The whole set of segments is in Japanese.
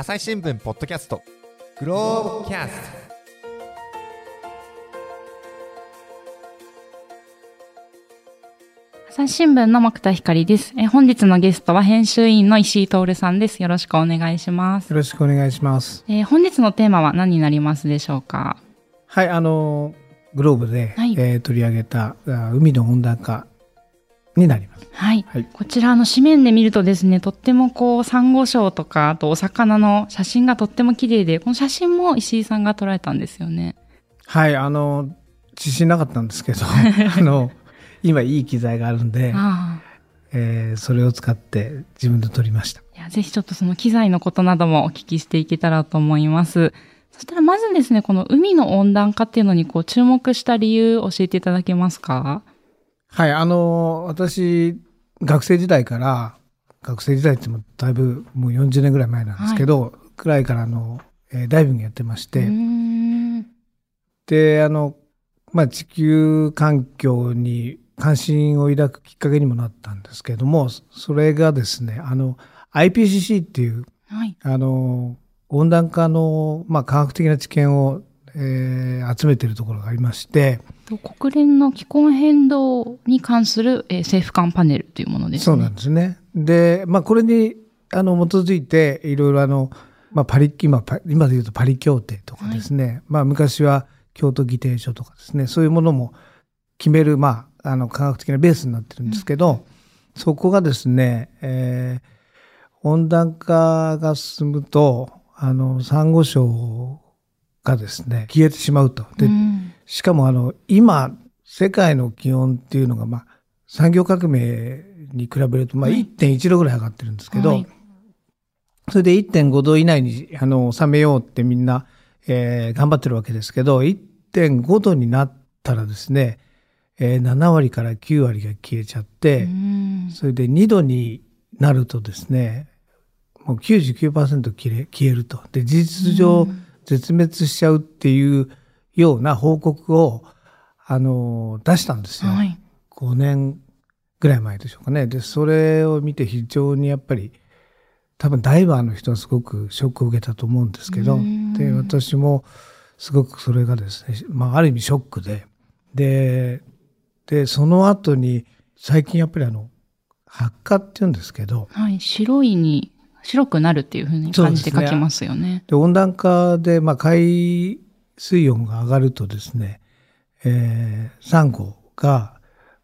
朝日新聞ポッドキャストグローブキャスト朝日新聞の木田光です。え本日のゲストは編集員の石井徹さんです。よろしくお願いします。よろしくお願いします。えー本日のテーマは何になりますでしょうか？はい、あの、グローブで、はいえー取り上げたあ海の温暖化になります。はい。はいこちらの紙面で見るとですね、とってもこう、サンゴ礁とか、あとお魚の写真がとっても綺麗で、この写真も石井さんが撮られたんですよね。はい、あの、自信なかったんですけど、あの、今いい機材があるんで、ああ。えーそれを使って自分で撮りました。いや、ぜひちょっとその機材のことなどもお聞きしていけたらと思います。そしたらまずですね、この海の温暖化っていうのにこう注目した理由教えていただけますか？はい、あの、私、学生時代から、学生時代ってもだいぶもう40年ぐらい前なんですけど、くらいからあの、えーダイビングやってまして。で、あの、まあ、地球環境に関心を抱くきっかけにもなったんですけれども、それがですね、あの、IPCC っていう、はい。あの、温暖化の、まあ、科学的な知見を、えー集めているところがありまして、と国連の気候変動に関する、えー政府間パネルというものですね。そうなんですね。で、まあ、これに、あの、基づいて、いろいろあの、まあ、パリ、今、パ今で言うとパリ協定とかですね、まあ、昔は京都議定書とかですね、そういうものも決める、まあ、あの、科学的なベースになってるんですけど、そこがですね、えー温暖化が進むと、あの、サンゴ礁がですね、消えてしまうと。で、うんしかもあの、今、世界の気温っていうのが、まあ、産業革命に比べると、まあ、はい。1.1度ぐらい上がってるんですけど、はい。それで1.5度以内に、あの、収めようってみんな、えー頑張ってるわけですけど、1.5度になったらですね、えー7割から9割が消えちゃって、うん。それで2度になるとですね、もう99%消え消えると。で、事実上絶滅しちゃうっていうような報告を、あの、出したんですよ。はい。5年ぐらい前でしょうかね。で、それを見て非常にやっぱり、多分ダイバーの人はすごくショックを受けたと思うんですけどうん、で、私もすごくそれがですね、まあ、ある意味ショックで、で、で、その後に、最近やっぱりあの、発火って言うんですけど、はい。白いに、白くなるっていうふうに感じて書きますよね。で温暖化で、まあ、海水温が上がるとですね、えーサンゴが、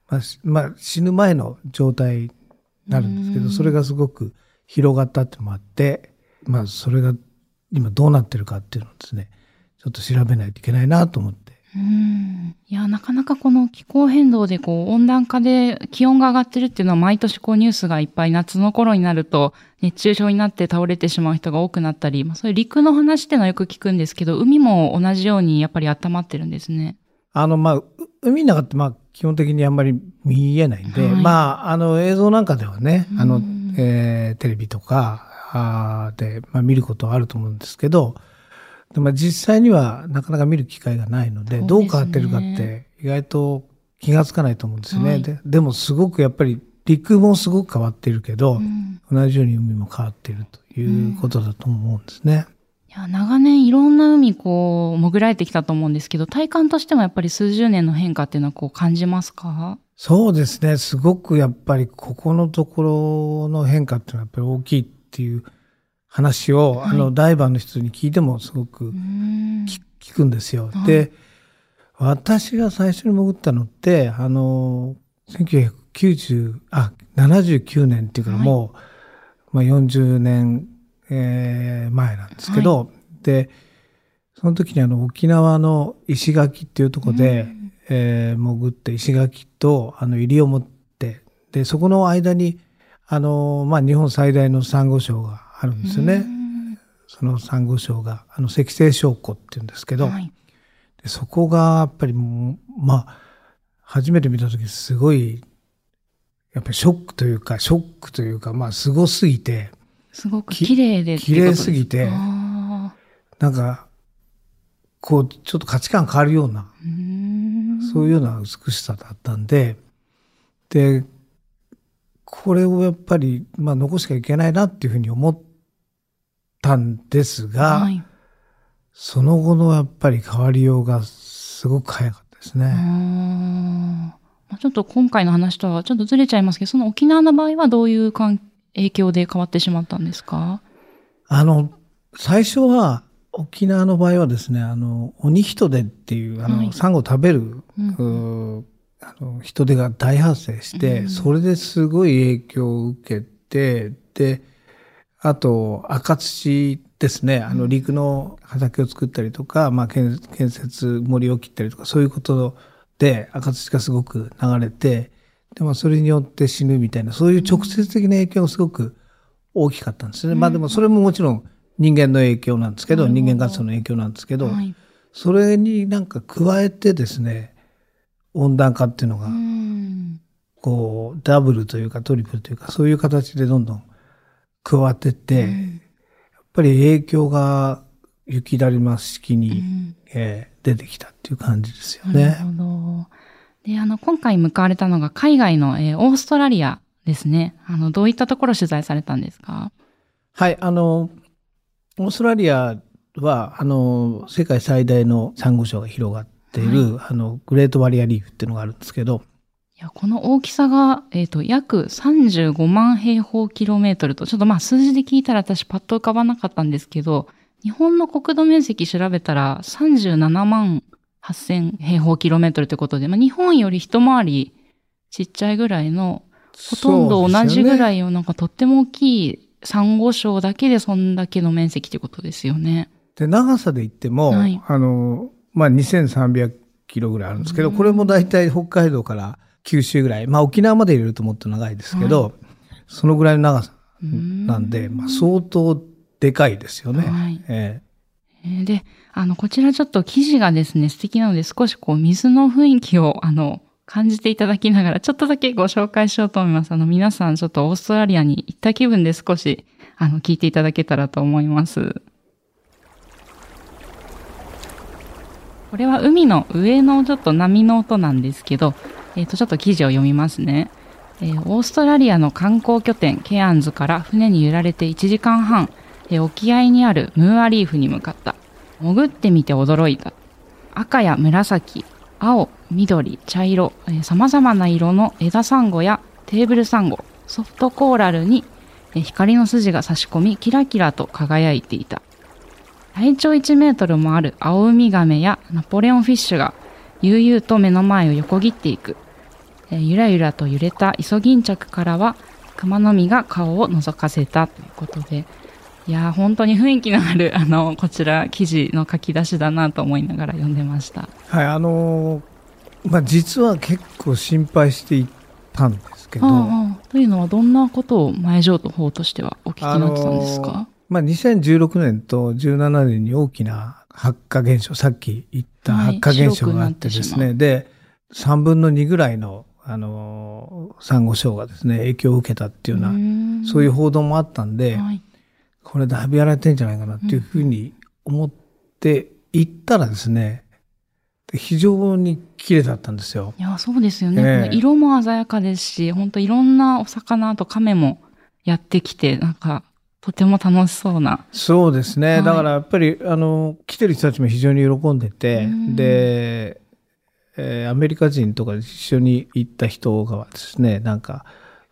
まあしまあ、死ぬ前の状態になるんですけうんど、それがすごく広がったってのもあって、まあ、それが今どうなってるかっていうのをですね、ちょっと調べないといけないなと思って。うん。いや、なかなかこの気候変動でこう温暖化で気温が上がってるっていうのは毎年こうニュースがいっぱい夏の頃になると熱中症になって倒れてしまう人が多くなったり、まあそういう陸の話っていうのはよく聞くんですけど、海も同じようにやっぱり温まってるんですね。あの、まあ、う海の中って、まあ、基本的にあんまり見えないんで、はいまあ、あの、映像なんかではね、あのうん、えーテレビとか、あーで、まあ、見ることはあると思うんですけど、でまあ、実際にはなかなか見る機会がないので、ねどう変わってるかって、意外と気がつかないと思うんですよね。はいででも、すごくやっぱり、陸もすごく変わっているけど、うん同じように海も変わっているということだと思うんですね。いや、長年いろんな海こう潜られてきたと思うんですけど、体感としてもやっぱり数十年の変化っていうのはこう感じますか？そうですね。すごくやっぱりここのところの変化っていうのはやっぱり大きいっていう話を、はい。あの、ダイバーの人に聞いてもすごくうん。聞聞くんですよ。はい。で、私が最初に潜ったのって、あの、1990、あ、79年っていうからもう、まあ40年、えー前なんですけど、で、その時にあの沖縄の石垣っていうところで、えー潜って石垣とあの入りを持って、で、そこの間に、あの、まあ日本最大のサンゴ礁があるんですよね。そのサンゴ礁が、あの赤星礁湖っていうんですけど、はい。でそこがやっぱりもう、まあ、初めて見た時すごい、やっぱりショックというか、ショックというか、まあ、すごすぎて、すごく綺麗で綺麗すぎてあなんか、こう、ちょっと価値観変わるような、ーうそういうような美しさだったんで、で、これをやっぱり、まあ、残しちゃいけないなっていうふうに思ったんですが、はい。その後のやっぱり変わりようがすごく早かったですね。まあちょっと今回の話とはちょっとずれちゃいますけど、その沖縄の場合はどういう関影響で変わってしまったんですか？あの、最初は沖縄の場合はですね、あの、鬼人手っていう、あの、はい。サンゴを食べる、うん。あの人手が大発生して、うん。それですごい影響を受けて、で、あと、赤土ですね、あの、陸の畑を作ったりとか、まあ、建建設森を切ったりとか、そういうことで赤土がすごく流れて、でもそれによって死ぬみたいな、そういう直接的な影響がすごく大きかったんですね。まあでもそれももちろん人間の影響なんですけど、人間活動の影響なんですけど、はい。それになんか加えてですね、温暖化っていうのがう、ん。こう、ダブルというかトリプルというか、そういう形でどんどん加わってうんやっぱり影響が雪だるま式うに、んえー出てきたっていう感じですよなるね。ほど。で、あの、今回向かわれたのが海外の、えーオーストラリアですね。あの、どういったところ取材されたんですか？はい、あの、オーストラリアは、あの、世界最大のサンゴ礁が広がっている、あの、グレートバリアリーフっていうのがあるんですけど、いや、この大きさが、えっ、と、約35万平方キロメートルと、ちょっとまあ数字で聞いたら私パッと浮かばなかったんですけど、日本の国土面積調べたら37万8000平方キロメートルということで、まあ日本より一回りちっちゃいぐらいの、ほとんど同じぐらい。いをなんかとっても大きいサンゴ礁だけでそんだけの面積ということですよね。で、長さで言っても、はいあの、まあ、2300キロぐらいあるんですけど、うんこれも大体北海道から九州ぐらい、まあ、沖縄まで入れるともっと長いですけど、そのぐらいの長さなんで、まあ、相当でかいですよね。はいええーで、あの、こちらちょっと記事がですね、素敵なので少しこう水の雰囲気を、あの、感じていただきながら、ちょっとだけご紹介しようと思います。あの、皆さんちょっとオーストラリアに行った気分で少し、あの、聞いていただけたらと思います。これは海の上のちょっと波の音なんですけど、えっ、と、ちょっと記事を読みますね。えーオーストラリアの観光拠点ケアンズから船に揺られて1時間半、えー沖合にあるムーアリーフに向かった。潜ってみて驚いた。赤や紫、青、緑、茶色、えー様々な色の枝サンゴやテーブルサンゴ、ソフトコーラルにえ光の筋が差し込みキラキラと輝いていた。体長1メートルもあるアオウミガメやナポレオンフィッシュが悠々と目の前を横切っていく。えーゆらゆらと揺れたイソギンチャクからは熊の実が顔を覗かせたということで、いやー本当に雰囲気のある、あの、こちら記事の書き出しだなと思いながら読んでました。えはい、あのーまあ、実は結構心配していたんですけど、ああというのはどんなことを前情報としてはお聞きになってたんですか、あのーまあ、2016年と17年に大きな発火現象、さっき言ったはい発火現象があってですね、白くで、3分の2ぐらいの、あのー、サンゴ礁がですね、影響を受けたっていうような、んそういう報道もあったんで、はい。これだいぶやられてんじゃないかなっていうふうに思って行ったらですね、で非常に綺麗だったんですよ。いや、そうですよね。ええこの色も鮮やかですし、本当いろんなお魚と亀もやってきて、なんか、とても楽しそうな。そうですね。はいだからやっぱり、あの、来てる人たちも非常に喜んでてうん、で、えーアメリカ人とか一緒に行った人がですね、なんか、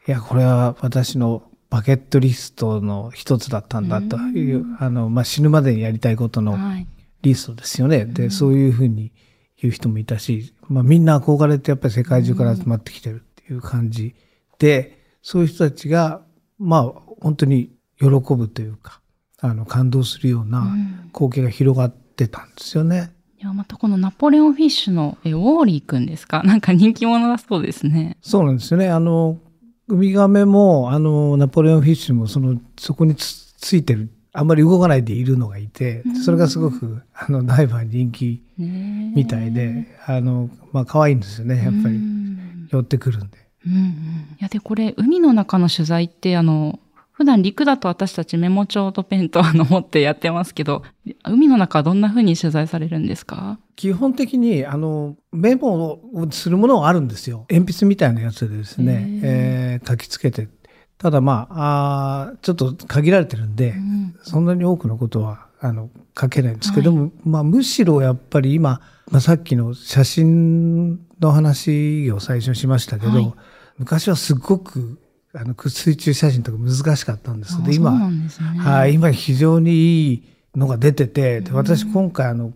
いや、これは私のバケットリストの一つだったんだという、あの、まあ、死ぬまでにやりたいことのはい。リストですよね。で、そういうふうに言う人もいたし、まあみんな憧れてやっぱり世界中から集まってきてるっていう感じで、そういう人たちが、まあ本当に喜ぶというか、あの感動するよううなん光景が広がってたんですよね。いや、またこのナポレオンフィッシュのえウォーリーくんですか？なんか人気者だそうですね。そうなんですよね。あの、ウミガメも、あの、ナポレオンフィッシュも、その、そこにつついてる、あんまり動かないでいるのがいて、それがすごく、あの、ダイバーに人気みたいで、あの、まあ、可愛いんですよね、やっぱうり。ん寄ってくるんで。うんうん。いや、で、これ、海の中の取材って、あの、普段陸だと私たちメモ帳とペンとあの持ってやってますけど、海の中はどんな風に取材されるんですか？基本的に、あの、メモをするものはあるんですよ。鉛筆みたいなやつでですね、えー書きつけて。ただまあ、あーちょっと限られてるんで、うん。そんなに多くのことはあの書けないんですけども、まあ、むしろやっぱり今、まあ、さっきの写真の話を最初にしましたけど、はい。昔はすごくあの水中写真とか難しかったんですけど今。はい、今非常にいいのが出てて、でうん私今回あの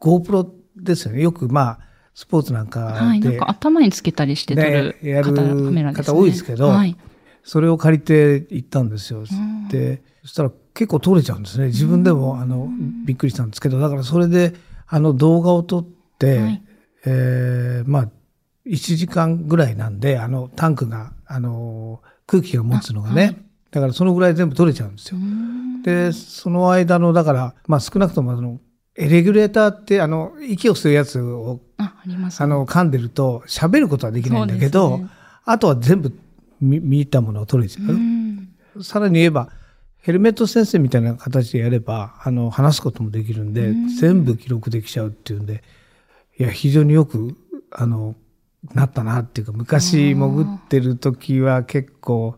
GoPro ですよねよくまあスポーツなんかはい。なんで、か頭につけたりして撮るねやる方、カメラ。方多いですけどはい。それを借りて行ったんですよ。んでそしたら結構撮れちゃうんですね自分でもあのびっくりしたんですけどだからそれであの動画を撮って、はいえーまあ1時間ぐらいなんであのタンクがあの空気が持つのがね、あはい。だからそのぐらい全部撮れちゃうんですよ。うん。でその間のだから、まあ、少なくともあのエレギュレーターってあの息を吸うやつをあ、の噛んでると喋ることはできないんだけど、あとは全部見見たものを取れちゃう。うん。さらに言えばヘルメット先生みたいな形でやればあの話すこともできるんで、うん。全部記録できちゃうっていうんでいや非常によくあのなったなっていうか昔潜ってる時は結構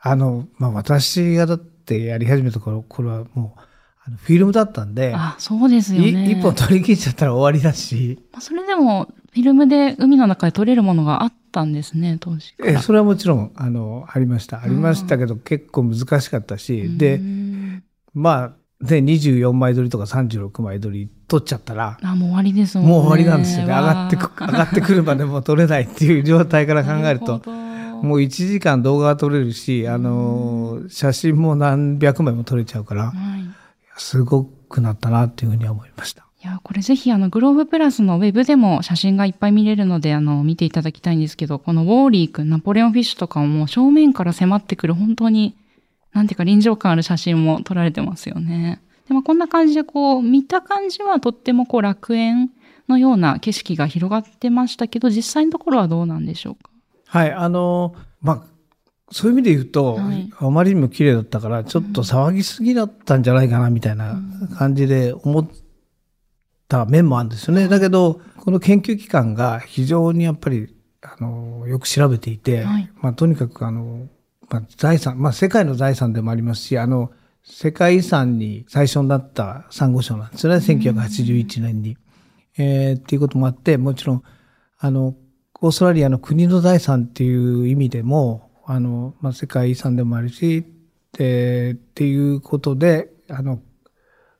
あの、まあ、私がだってやり始めた頃これはもうあのフィルムだったんで、あ、そうですよね。い一本取り切っちゃったら終わりだし、まあそれでも、フィルムで海の中で撮れるものがあったんですね、当時。えそれはもちろんあのありました。ありましたけど結構難しかったし、でうん。まあで24枚撮りとか36枚撮り撮っちゃったらあ、もう終わりですもんね。もう終わりなんですよね上がってく 上がってくるまでも撮れないっていう状態から考えるともう1時間動画が撮れるしあの写真も何百枚も撮れちゃうからはい。すごくなったなっていうふうには思いました。いや、これぜひあの、グローブプラスのウェブでも写真がいっぱい見れるので、あの、見ていただきたいんですけど、このウォーリー君、ナポレオンフィッシュとかももう正面から迫ってくる本当に、なんていうか臨場感ある写真も撮られてますよね。でもこんな感じでこう、見た感じはとってもこう楽園のような景色が広がってましたけど、実際のところはどうなんでしょうか？はい、あの、まあ、そういう意味で言うと、はい。あまりにも綺麗だったから、ちょっと騒ぎすぎだったんじゃないかな、みたいな感じで思った面もあるんですよね。だけど、この研究機関が非常にやっぱり、あの、よく調べていて、はい。まあ、とにかく、あの、まあ、財産、まあ、世界の財産でもありますし、あの、世界遺産に最初になったサンゴ礁なんですよね、1981年に。えーっていうこともあって、もちろん、あの、オーストラリアの国の財産っていう意味でも、あの、まあ、世界遺産でもあるし、でっていうことで、あの、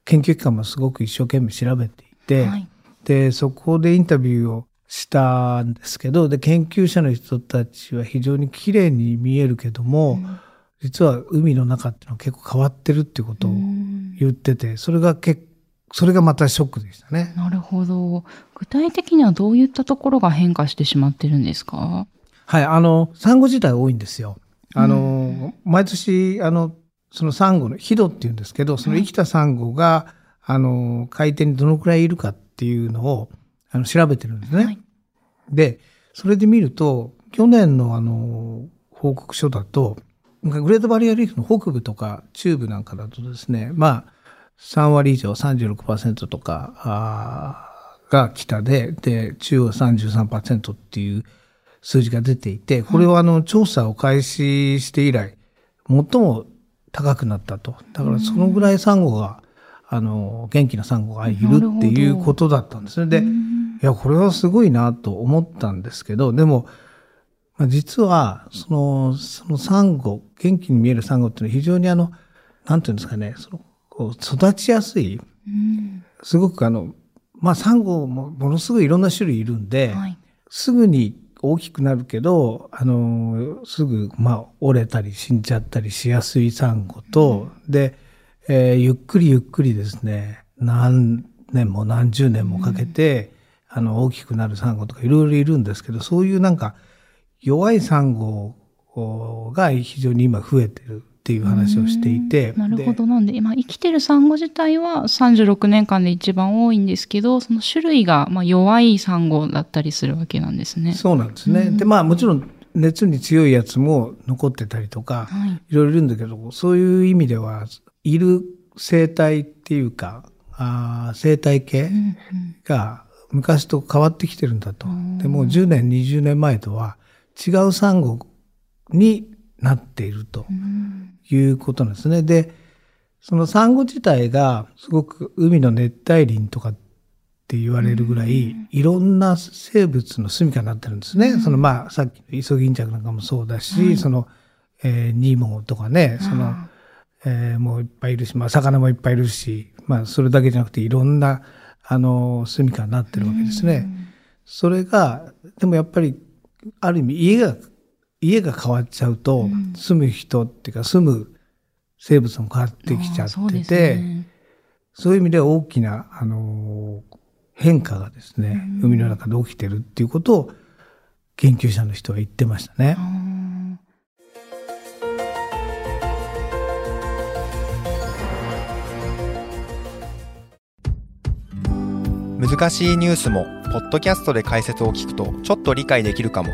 研究機関もすごく一生懸命調べていて、はい。で、そこでインタビューをしたんですけど、で、研究者の人たちは非常に綺麗に見えるけども、実は海の中っていうのは結構変わってるっていうことをうん言ってて、それが結それがまたショックでしたね。なるほど。具体的にはどういったところが変化してしまってるんですか？はい、あの、サンゴ自体多いんですよ。あの、毎年、あの、そのサンゴの、ヒドっていうんですけど、その生きたサンゴが、あの、海底にどのくらいいるかっていうのを、あの、調べてるんですね。はいで、それで見ると、去年のあの、報告書だと、グレートバリアリーフの北部とか中部なんかだとですね、まあ、3割以上、36%とか、が北で、で、中央33%っていう数字が出ていて、これはあの、調査を開始して以来、最も高くなったと。だからそのぐらいサンゴが、あの、元気なサンゴがいるっていうことだったんですね。で、いや、これはすごいなと思ったんですけど、でも、まあ、実は、その、そのサンゴ、元気に見えるサンゴっていうのは非常にあの、なんていうんですかね、その、こう育ちやすい、うん。すごくあの、まあ、サンゴもものすごいいろんな種類いるんで、はい。すぐに大きくなるけど、あの、すぐ、まあ、折れたり死んじゃったりしやすいサンゴと、で、えーゆっくりゆっくりですね、何年も何十年もかけて、あの、大きくなるサンゴとかいろいろいるんですけど、そういうなんか、弱いサンゴが非常に今増えてるっていう話をしていて、なるほど。なんで、今生きてるサンゴ自体は36年間で一番多いんですけど、その種類がまあ弱いサンゴだったりするわけなんですね。そうなんですね。で、まあもちろん熱に強いやつも残ってたりとか、はい。いろいろいるんだけど、そういう意味では、いる生態っていうか、あー生態系が昔と変わってきてるんだとうん。でもう10年、20年前とは違うサンゴになっているとうんいうことなんですね。で、そのサンゴ自体がすごく海の熱帯林とかって言われるぐらい、いろんな生物の住処になってるんですね。そのまあさっきのイソギンチャクなんかもそうだし、はいその、えーニモとかね、その、えーもういっぱいいるし、まあ魚もいっぱいいるし、まあそれだけじゃなくていろんな、あの、住処になってるわけですね。それが、でもやっぱり、ある意味家が、家が変わっちゃうと、住む人っていうか住む生物も変わってきちゃってて、ね。そういう意味では大きな、あのー変化がですね、海の中で起きてるっていうことを研究者の人は言ってましたね。難しいニュースもポッドキャストで解説を聞くとちょっと理解できるかも。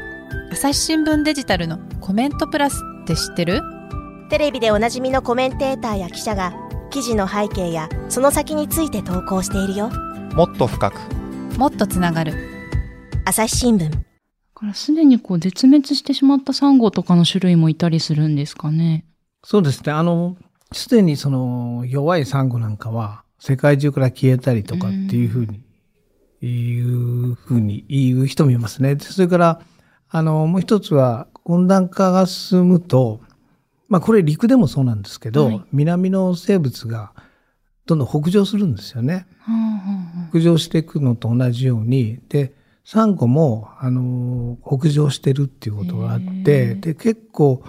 朝日新聞デジタルのコメントプラスって知ってる？テレビでおなじみのコメンテーターや記者が記事の背景やその先について投稿しているよ。もっと深く。もっとつながる。朝日新聞。だからすでにこう絶滅してしまったサンゴとかの種類もいたりするんですかね。そうですね。あの、すでにその弱いサンゴなんかは世界中から消えたりとかっていうふうに、いうふうに言う人もいますね。でそれから、あの、もう一つは温暖化が進むと、まあこれ陸でもそうなんですけど、はい南の生物がどんどん北上するんですよね。北上していくのと同じように、で、サンゴも、あの、北上してるっていうことがあって、で、結構、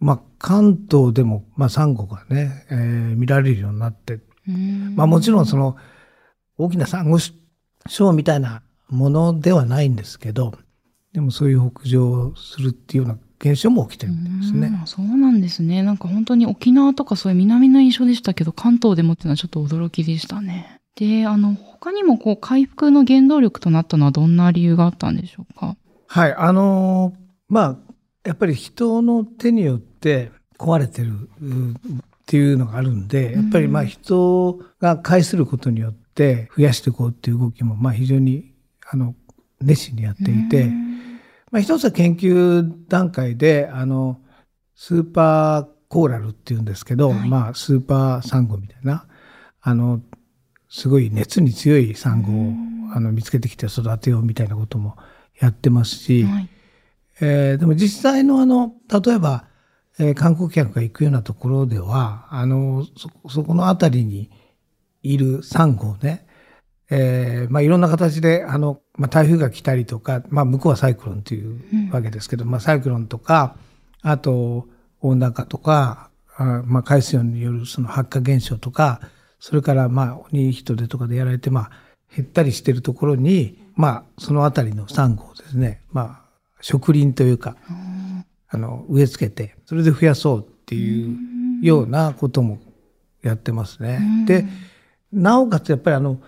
まあ、関東でも、まあ、サンゴがね、えー見られるようになって、まあ、もちろんその、大きなサンゴ礁みたいなものではないんですけど、でもそういう北上するっていうような現象も起きてるみたいですね。うんそうなんですね。なんか本当に沖縄とかそういう南の印象でしたけど、関東でもっていうのはちょっと驚きでしたね。で、あの、他にもこう、回復の原動力となったのはどんな理由があったんでしょうか？はい、あのーまあ、やっぱり人の手によって壊れてるうっていうのがあるんで、やっぱりまあ人が介することによって増やしていこうっていう動きもまあ非常にあの熱心にやっていて、まあ一つは研究段階で、あの、スーパーコーラルっていうんですけど、はい。まあスーパーサンゴみたいな、あの、すごい熱に強いサンゴをあの見つけてきて育てようみたいなこともやってますし、はい。えーでも実際のあの、例えば、えー観光客が行くようなところでは、あの、そ、そこのあたりにいるサンゴをね、えーまあいろんな形で、あの、まあ台風が来たりとか、まあ向こうはサイクロンというわけですけど、まあサイクロンとか、あと温暖化とか、あまあ海水温によるその発火現象とか、それからまあ鬼人手とかでやられて、まあ減ったりしてるところに、まあそのあたりのサンゴをですね、まあ植林というか、あの、植え付けて、それで増やそうっていうようなこともやってますね。で、なおかつやっぱりあの、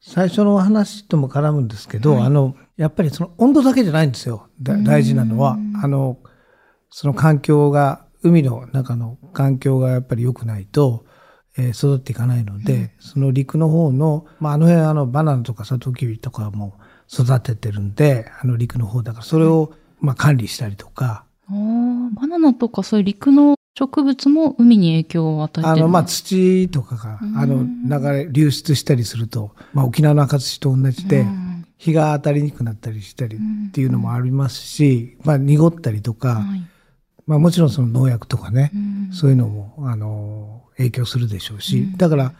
最初の話とも絡むんですけど、あの、やっぱりその温度だけじゃないんですよ。だ大事なのは。あの、その環境が、海の中の環境がやっぱり良くないと、えー育っていかないので、その陸の方の、まあ、あの辺あのバナナとかサトウキビとかも育ててるんで、あの陸の方だから、それを、まあ、管理したりとか、あーバナナとかそういう陸の植物も海に影響を与えてるあの、まあ、土とかが、あの、流れ、流出したりすると、まあ、沖縄の赤土と同じで、うん。日が当たりにくくなったりしたりっていうのもありますし、まあ、濁ったりとか、はい。まあ、もちろんその農薬とかね、うん。そういうのも、あの、影響するでしょうし、だから、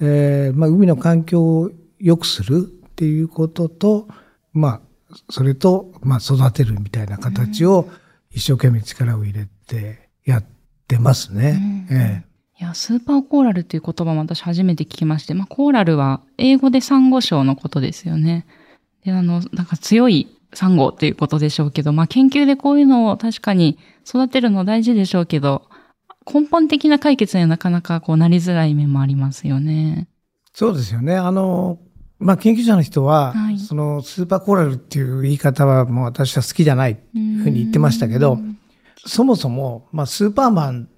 えーまあ、海の環境を良くするっていうことと、まあ、それと、まあ、育てるみたいな形を一生懸命力を入れてやってますね。うんええいや、スーパーコーラルという言葉も私初めて聞きまして、まあ、コーラルは英語でサンゴ礁のことですよね。で、あの、なんか強いサンゴっていうことでしょうけど、まあ、研究でこういうのを確かに育てるの大事でしょうけど、根本的な解決にはなかなかこうなりづらい面もありますよね。そうですよね。あの、まあ、研究者の人は、はいそのスーパーコーラルっていう言い方はもう私は好きじゃないっていうふうに言ってましたけど、そもそも、まあ、スーパーマン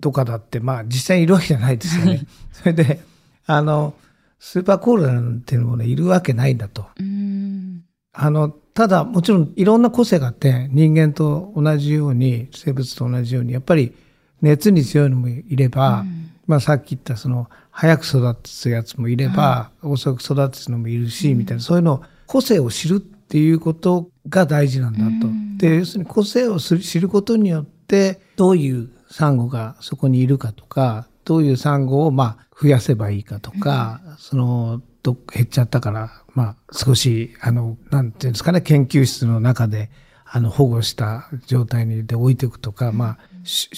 とかだって、まあ、実際にいるわけじゃないですよね。それで、あの、スーパーコーラルなんていうのもね、いるわけないんだと。うん。あの、ただ、もちろんいろんな個性があって、人間と同じように、生物と同じように、やっぱり熱に強いのもいれば、まあさっき言ったその早く育つやつもいれば、遅く育つのもいるし、みたいなそういうの個性を知るっていうことが大事なんだと。で要するに個性を知ることによってどういうサンゴがそこにいるかとかどういうサンゴをまあ増やせばいいかとか、そのど減っちゃったからまあ少しあのなんていうんですかね研究室の中であの保護した状態にで置いていくとか、まあ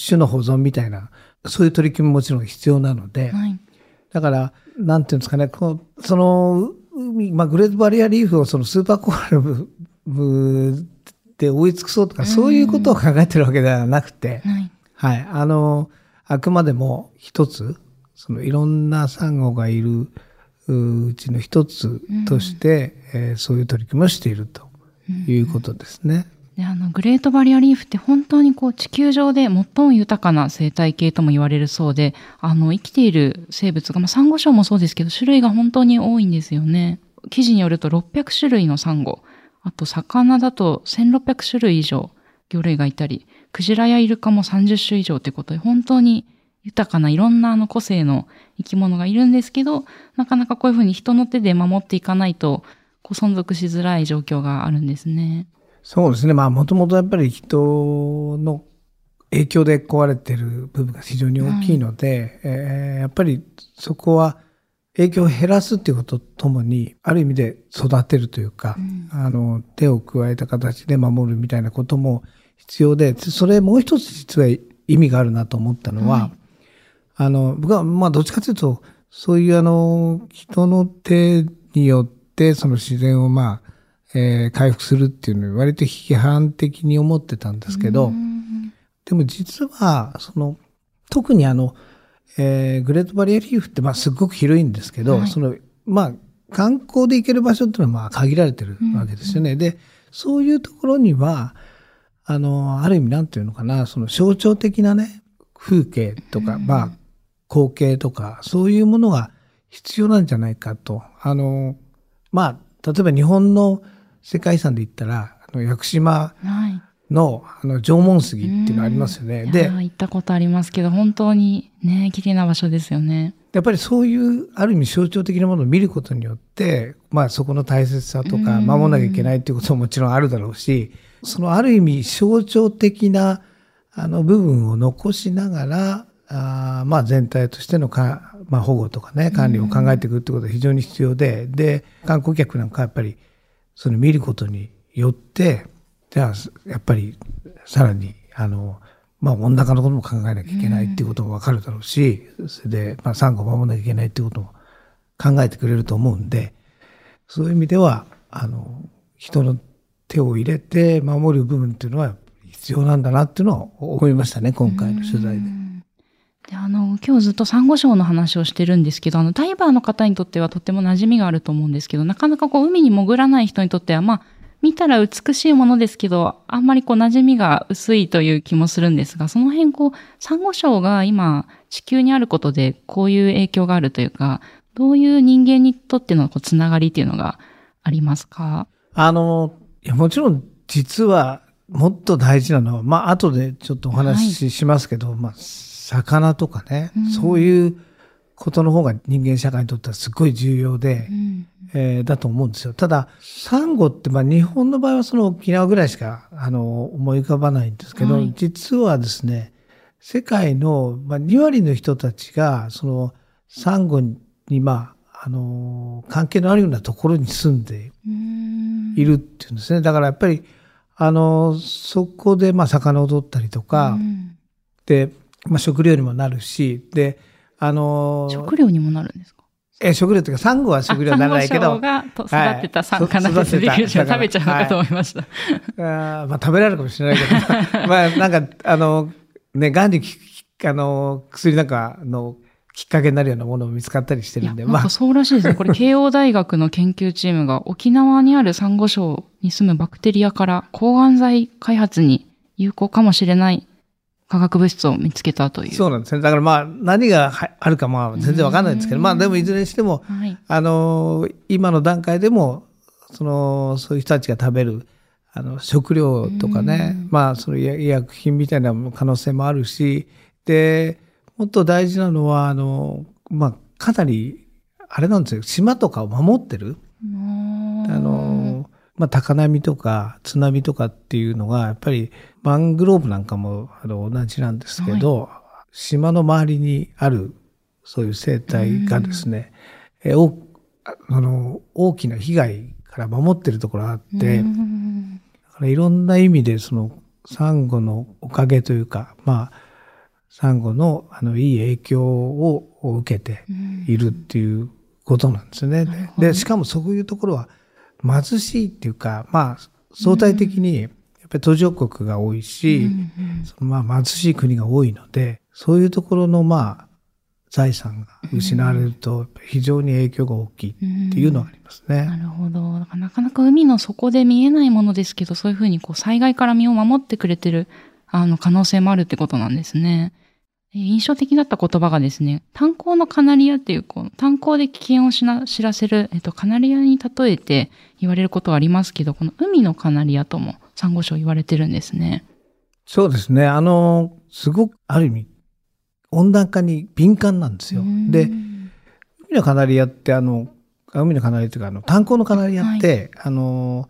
種の保存みたいなそういう取り組みももちろん必要なので、はい。だから、なんていうんですかね、こうその海、まあ、グレートバリアリーフをそのスーパーコーラル部で追い尽くそうとか、そういうことを考えてるわけではなくて、はい。はい、あの、あくまでも一つ、そのいろんなサンゴがいるううちの一つとして、えーそういう取り組みをしているということですね。であのグレートバリアリーフって本当にこう地球上で最も豊かな生態系とも言われるそうであの生きている生物が、まあ、サンゴ礁もそうですけど種類が本当に多いんですよね。記事によると600種類のサンゴあと魚だと1600種類以上魚類がいたりクジラやイルカも30種以上ということで本当に豊かないろんなあの個性の生き物がいるんですけどなかなかこういうふうに人の手で守っていかないとこう存続しづらい状況があるんですね。そうですね。まあ、もともとやっぱり人の影響で壊れてる部分が非常に大きいので、えーやっぱりそこは影響を減らすっていうこととともに、ある意味で育てるというか、あの、手を加えた形で守るみたいなことも必要で、それもう一つ実は意味があるなと思ったのは、はい。あの、僕は、まあ、どっちかというと、そういうあの、人の手によって、その自然をまあ、えー回復するっていうのを割と批判的に思ってたんですけど、でも実は、その、特にあの、えーグレートバリアリーフって、まあ、すっごく広いんですけど、はいその、まあ、観光で行ける場所っていうのは、まあ、限られてるわけですよね。で、そういうところには、あの、ある意味、なんていうのかな、その象徴的なね、風景とか、まあ、光景とか、そういうものが必要なんじゃないかと。あの、まあ、例えば日本の世界遺産で言ったら、あの屋久島はいのあの縄文杉っていうのありますよね。で行ったことありますけど、本当にね、綺麗な場所ですよね。やっぱりそういうある意味象徴的なものを見ることによって、まあそこの大切さとかうん守らなきゃいけないっていうことももちろんあるだろうし、そのある意味象徴的なあの部分を残しながら、あーまあ全体としてのか、まあ、保護とかね、管理を考えていくってことが非常に必要で、で、観光客なんかやっぱりその見ることによって、じゃあやっぱりさらに、あの、まあ温暖化のことも考えなきゃいけないっていうこともわかるだろうし、それで、まあサンゴを守らなきゃいけないっていうことも考えてくれると思うんで、そういう意味では、あの、人の手を入れて守る部分っていうのは必要なんだなっていうのを思いましたね、今回の取材で。であの今日ずっとサンゴ礁の話をしてるんですけどあのダイバーの方にとってはとっても馴染みがあると思うんですけどなかなかこう海に潜らない人にとってはまあ見たら美しいものですけどあんまりこう馴染みが薄いという気もするんですがその辺こうサンゴ礁が今地球にあることでこういう影響があるというかどういう人間にとってのこうつながりっていうのがありますか？あの、いやもちろん実はもっと大事なのは、まあ後でちょっとお話ししますけど、まあ魚とかね、うん。そういうことの方が人間社会にとってはすごい重要で、うんえーだと思うんですよ。ただ、サンゴって、まあ日本の場合はその沖縄ぐらいしか、あの、思い浮かばないんですけど、はい実はですね、世界の、まあ、2割の人たちが、その、サンゴに、まあ、あの、関係のあるようなところに住んでうんいるっていうんですね。だからやっぱり、あの、そこで、まあ、魚を取ったりとか、うんで、まあ、食料にもなるし、で、あの、食料にもなるんですか？え、食料っていうか、サンゴは食料にならないけど、あサンゴ礁がと育てたはい魚です。そ育てたびっくりしました食べちゃうのかと思いました。あーまあ、食べられるかもしれないけど、まあ、なんか、あの、ね、癌にき、あの、薬なんかのきっかけになるようなものも見つかったりしてるんで、まあなんか、そうらしいですね。これ、慶応大学の研究チームが沖縄にあるサンゴ礁に住むバクテリアから抗がん剤開発に有効かもしれない化学物質を見つけたという。そうなんですね。だからまあ、何がはあるかまあ、全然わかんないんですけど、まあ、でもいずれにしても、はい。あの、今の段階でも、その、そういう人たちが食べる、あの、食料とかね、まあ、その医医薬品みたいな可能性もあるし、で、もっと大事なのは、あの、まあ、かなり、あれなんですよ、島とかを守ってる。あの、まあ、高波とか津波とかっていうのが、やっぱりマングローブなんかもあの同じなんですけど、はい、島の周りにあるそういう生態がですね、えおあの大きな被害から守ってるところがあって、だからいろんな意味でそのサンゴのおかげというか、まあ、サンゴのあのいい影響を受けているっていうことなんですね。で、しかもそういうところは貧しいっていうか、まあ、相対的にやっぱり途上国が多いし、そのまあ貧しい国が多いので、そういうところのまあ、財産が失われると非常に影響が大きいっていうのはありますね。なるほど。なかなか海の底で見えないものですけど、そういうふうにこう災害から身を守ってくれてるあの可能性もあるってことなんですね。印象的だった言葉がですね、炭鉱のカナリアっていう、こう炭鉱で危険をしな知らせる、えっと、カナリアに例えて言われることはありますけど、この海のカナリアともサンゴ礁言われてるんですね。そうですね。あの、すごくある意味温暖化に敏感なんですよ。で、海のカナリアって、あの、海のカナリアっていうか、あの、炭鉱のカナリアって、はい、あの、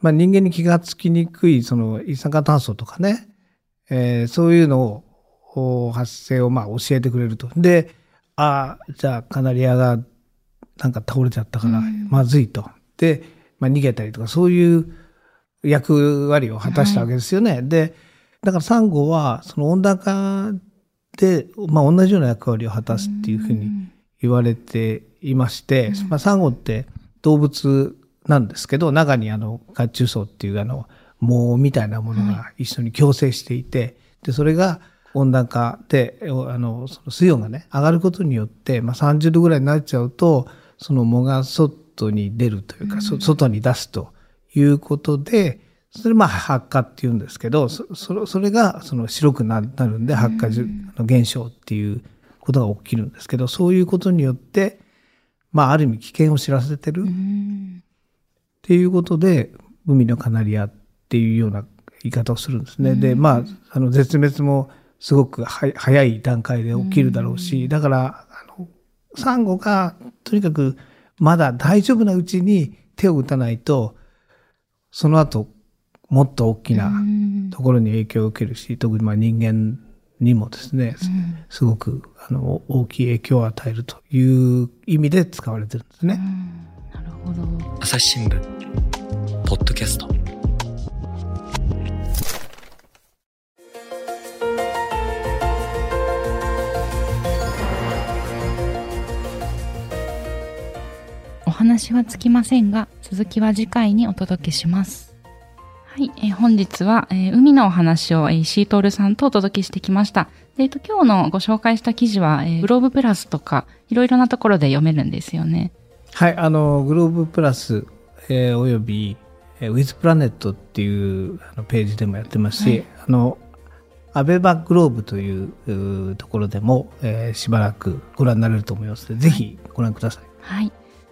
まあ、人間に気がつきにくい、その、一酸化炭素とかね、えー、そういうのを、発生を、まあ、教えてくれると。で、ああ、じゃあ、カナリアが、なんか倒れちゃったから、まずいと。で、まあ、逃げたりとか、そういう役割を果たしたわけですよね。はい、で、だからサンゴは、その温暖化で、まあ、同じような役割を果たすっていうふうに言われていまして、まあ、サンゴって動物なんですけど、中にあの、褐虫層っていうあの、毛みたいなものが一緒に共生していて、で、それが温暖化で、あの、その水温がね、上がることによって、まあ、30度ぐらいになっちゃうと、その藻が外に出るというか、外に出すということで、それまあ発火って言うんですけど、そそれがその白くなるんで発火の現象っていうことが起きるんですけど、そういうことによって、まあある意味危険を知らせてるっていうことで、海のカナリアっていうような言い方をするんですね。で、まあ、あの絶滅もすごく早い段階で起きるだろうし、だから、あの、サンゴがとにかくまだ大丈夫なうちに手を打たないと、その後もっと大きなところに影響を受けるし、特にまあ人間にもですね、すごくあの大きい影響を与えるという意味で使われてるんですね。なるほど。朝日新聞ポッドキャスト。話はつきませんが、続きは次回にお届けします。はい、えー、本日は、えー、海のお話を、えー、シートールさんとお届けしてきました。えっ、ー、と、今日のご紹介した記事は、えー、グローブプラスとか、いろいろなところで読めるんですよね。はい、あの、グローブプラス、えー、および、えー、ウィズプラネットっていうあのページでもやってますし、はい、あの、アベバグローブというところでも、えー、しばらくご覧になれると思いますので、ぜひご覧ください。はい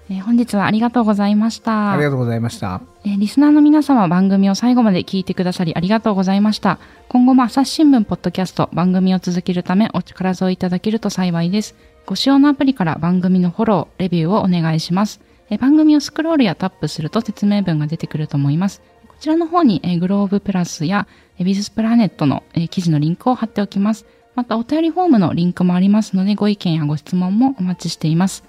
えー、本日はありがとうございました。ありがとうございました。えー、リスナーの皆様番組を最後まで聞いてくださりありがとうございました。今後も朝日新聞ポッドキャスト番組を続けるためお力添えいただけると幸いです。ご使用のアプリから番組のフォロー、レビューをお願いします。えー、番組をスクロールやタップすると説明文が出てくると思います。こちらの方に、えー、グローブプラスや、えー、ビズスプラネットの、えー、記事のリンクを貼っておきます。またお便りフォームのリンクもありますのでご意見やご質問もお待ちしています。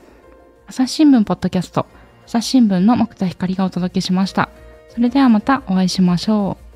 朝日新聞ポッドキャスト朝日新聞の木田光がお届けしました。それではまたお会いしましょう。